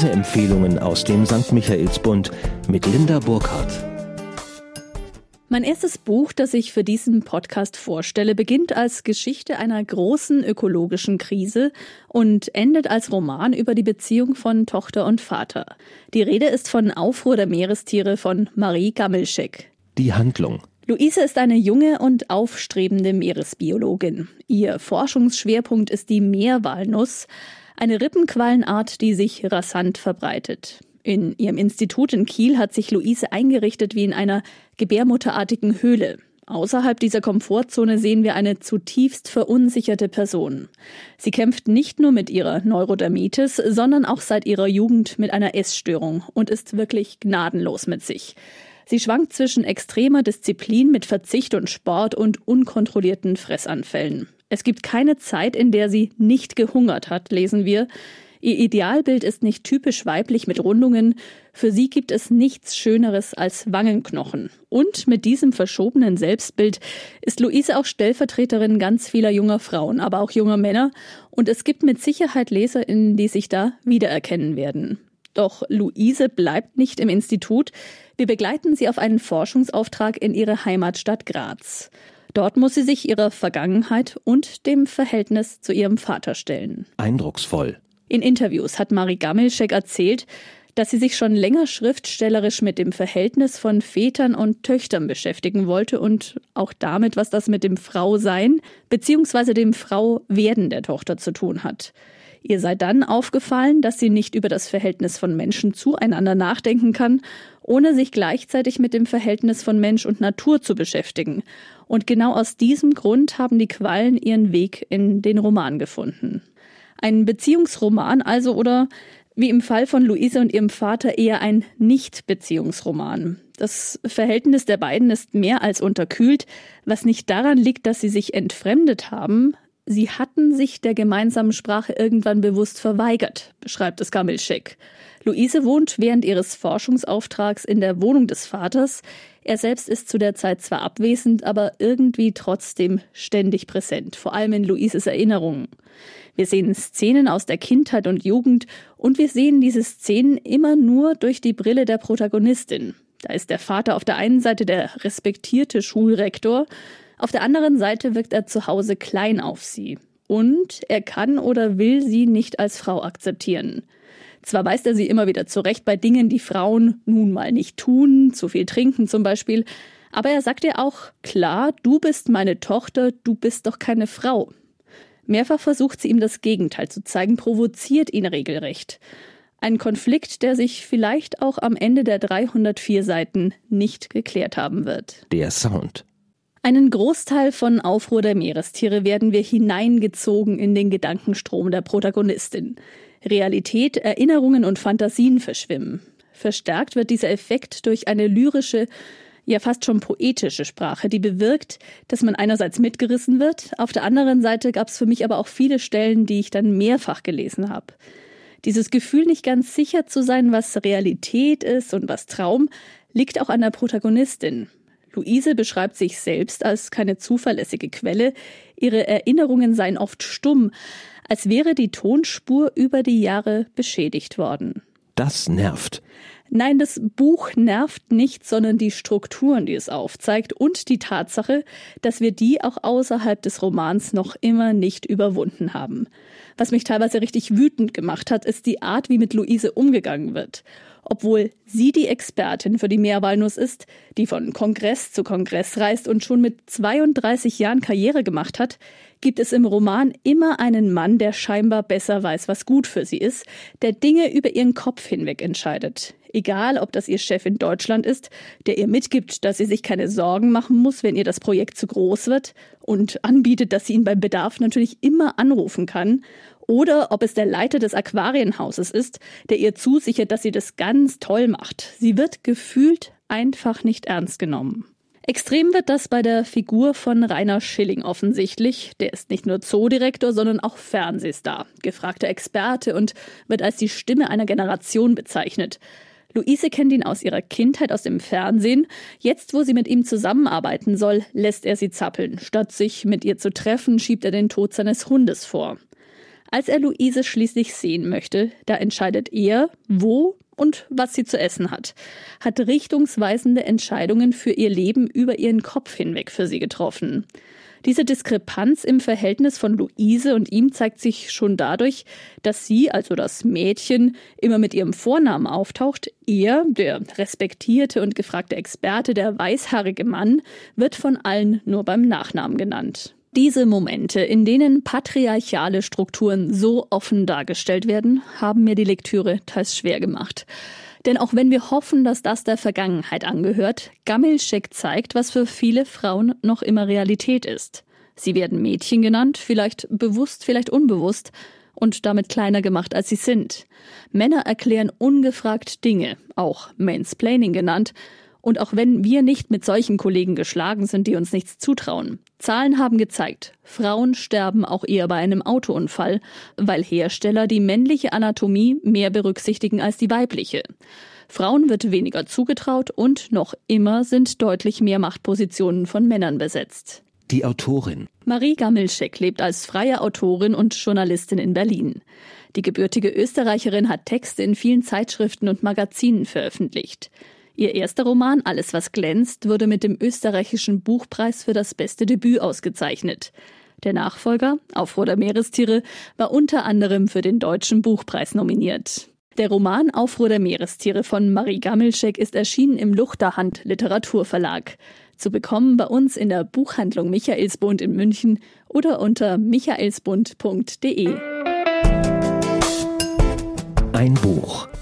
Leseempfehlungen aus dem St. Michaelsbund mit Linda Burkhardt. Mein erstes Buch, das ich für diesen Podcast vorstelle, beginnt als Geschichte einer großen ökologischen Krise und endet als Roman über die Beziehung von Tochter und Vater. Die Rede ist von Aufruhr der Meerestiere von Marie Gammelschek. Die Handlung. Luise ist eine junge und aufstrebende Meeresbiologin. Ihr Forschungsschwerpunkt ist die Meerwalnuss, eine Rippenquallenart, die sich rasant verbreitet. In ihrem Institut in Kiel hat sich Luise eingerichtet wie in einer gebärmutterartigen Höhle. Außerhalb dieser Komfortzone sehen wir eine zutiefst verunsicherte Person. Sie kämpft nicht nur mit ihrer Neurodermitis, sondern auch seit ihrer Jugend mit einer Essstörung und ist wirklich gnadenlos mit sich. Sie schwankt zwischen extremer Disziplin mit Verzicht und Sport und unkontrollierten Fressanfällen. Es gibt keine Zeit, in der sie nicht gehungert hat, lesen wir. Ihr Idealbild ist nicht typisch weiblich mit Rundungen. Für sie gibt es nichts Schöneres als Wangenknochen. Und mit diesem verschobenen Selbstbild ist Luise auch Stellvertreterin ganz vieler junger Frauen, aber auch junger Männer. Und es gibt mit Sicherheit LeserInnen, die sich da wiedererkennen werden. Doch Luise bleibt nicht im Institut. Wir begleiten sie auf einen Forschungsauftrag in ihre Heimatstadt Graz. Dort muss sie sich ihrer Vergangenheit und dem Verhältnis zu ihrem Vater stellen. Eindrucksvoll. In Interviews hat Marie Gammelschek erzählt, dass sie sich schon länger schriftstellerisch mit dem Verhältnis von Vätern und Töchtern beschäftigen wollte und auch damit, was das mit dem Frausein bzw. dem Frauwerden der Tochter zu tun hat. Ihr sei dann aufgefallen, dass sie nicht über das Verhältnis von Menschen zueinander nachdenken kann, ohne sich gleichzeitig mit dem Verhältnis von Mensch und Natur zu beschäftigen. Und genau aus diesem Grund haben die Quallen ihren Weg in den Roman gefunden. Ein Beziehungsroman also oder wie im Fall von Luise und ihrem Vater eher ein Nicht-Beziehungsroman. Das Verhältnis der beiden ist mehr als unterkühlt, was nicht daran liegt, dass sie sich entfremdet haben. Sie hatten sich der gemeinsamen Sprache irgendwann bewusst verweigert, beschreibt es Kamilschek. Luise wohnt während ihres Forschungsauftrags in der Wohnung des Vaters. Er selbst ist zu der Zeit zwar abwesend, aber irgendwie trotzdem ständig präsent, vor allem in Luises Erinnerungen. Wir sehen Szenen aus der Kindheit und Jugend und wir sehen diese Szenen immer nur durch die Brille der Protagonistin. Da ist der Vater auf der einen Seite der respektierte Schulrektor, auf der anderen Seite wirkt er zu Hause klein auf sie. Und er kann oder will sie nicht als Frau akzeptieren. Zwar weist er sie immer wieder zurecht bei Dingen, die Frauen nun mal nicht tun, zu viel trinken zum Beispiel, aber er sagt ihr auch klar, du bist meine Tochter, du bist doch keine Frau. Mehrfach versucht sie ihm das Gegenteil zu zeigen, provoziert ihn regelrecht. Ein Konflikt, der sich vielleicht auch am Ende der 304 Seiten nicht geklärt haben wird. Der Sound. Einen Großteil von Aufruhr der Meerestiere werden wir hineingezogen in den Gedankenstrom der Protagonistin. Realität, Erinnerungen und Fantasien verschwimmen. Verstärkt wird dieser Effekt durch eine lyrische, ja fast schon poetische Sprache, die bewirkt, dass man einerseits mitgerissen wird, auf der anderen Seite gab es für mich aber auch viele Stellen, die ich dann mehrfach gelesen habe. Dieses Gefühl, nicht ganz sicher zu sein, was Realität ist und was Traum, liegt auch an der Protagonistin. Luise beschreibt sich selbst als keine zuverlässige Quelle, ihre Erinnerungen seien oft stumm, als wäre die Tonspur über die Jahre beschädigt worden. Das nervt. Nein, das Buch nervt nicht, sondern die Strukturen, die es aufzeigt und die Tatsache, dass wir die auch außerhalb des Romans noch immer nicht überwunden haben. Was mich teilweise richtig wütend gemacht hat, ist die Art, wie mit Luise umgegangen wird. Obwohl sie die Expertin für die Meerwalnuss ist, die von Kongress zu Kongress reist und schon mit 32 Jahren Karriere gemacht hat, gibt es im Roman immer einen Mann, der scheinbar besser weiß, was gut für sie ist, der Dinge über ihren Kopf hinweg entscheidet. Egal, ob das ihr Chef in Deutschland ist, der ihr mitgibt, dass sie sich keine Sorgen machen muss, wenn ihr das Projekt zu groß wird und anbietet, dass sie ihn beim Bedarf natürlich immer anrufen kann, oder ob es der Leiter des Aquarienhauses ist, der ihr zusichert, dass sie das ganz toll macht. Sie wird gefühlt einfach nicht ernst genommen. Extrem wird das bei der Figur von Rainer Schilling offensichtlich. Der ist nicht nur Zoodirektor, sondern auch Fernsehstar, gefragter Experte und wird als die Stimme einer Generation bezeichnet. Luise kennt ihn aus ihrer Kindheit aus dem Fernsehen. Jetzt, wo sie mit ihm zusammenarbeiten soll, lässt er sie zappeln. Statt sich mit ihr zu treffen, schiebt er den Tod seines Hundes vor. Als er Luise schließlich sehen möchte, da entscheidet er, wo und was sie zu essen hat, hat richtungsweisende Entscheidungen für ihr Leben über ihren Kopf hinweg für sie getroffen. Diese Diskrepanz im Verhältnis von Luise und ihm zeigt sich schon dadurch, dass sie, also das Mädchen, immer mit ihrem Vornamen auftaucht. Er, der respektierte und gefragte Experte, der weißhaarige Mann, wird von allen nur beim Nachnamen genannt. Diese Momente, in denen patriarchale Strukturen so offen dargestellt werden, haben mir die Lektüre teils schwer gemacht. Denn auch wenn wir hoffen, dass das der Vergangenheit angehört, Gammelscheck zeigt, was für viele Frauen noch immer Realität ist. Sie werden Mädchen genannt, vielleicht bewusst, vielleicht unbewusst, und damit kleiner gemacht, als sie sind. Männer erklären ungefragt Dinge, auch Mansplaining genannt, und auch wenn wir nicht mit solchen Kollegen geschlagen sind, die uns nichts zutrauen. Zahlen haben gezeigt, Frauen sterben auch eher bei einem Autounfall, weil Hersteller die männliche Anatomie mehr berücksichtigen als die weibliche. Frauen wird weniger zugetraut und noch immer sind deutlich mehr Machtpositionen von Männern besetzt. Die Autorin. Marie Gammelscheck lebt als freie Autorin und Journalistin in Berlin. Die gebürtige Österreicherin hat Texte in vielen Zeitschriften und Magazinen veröffentlicht. Ihr erster Roman Alles, was glänzt, wurde mit dem österreichischen Buchpreis für das beste Debüt ausgezeichnet. Der Nachfolger, Aufruhr der Meerestiere, war unter anderem für den Deutschen Buchpreis nominiert. Der Roman Aufruhr der Meerestiere von Marie Gammelschek ist erschienen im Luchterhand Literaturverlag. Zu bekommen bei uns in der Buchhandlung Michaelsbund in München oder unter michaelsbund.de. Ein Buch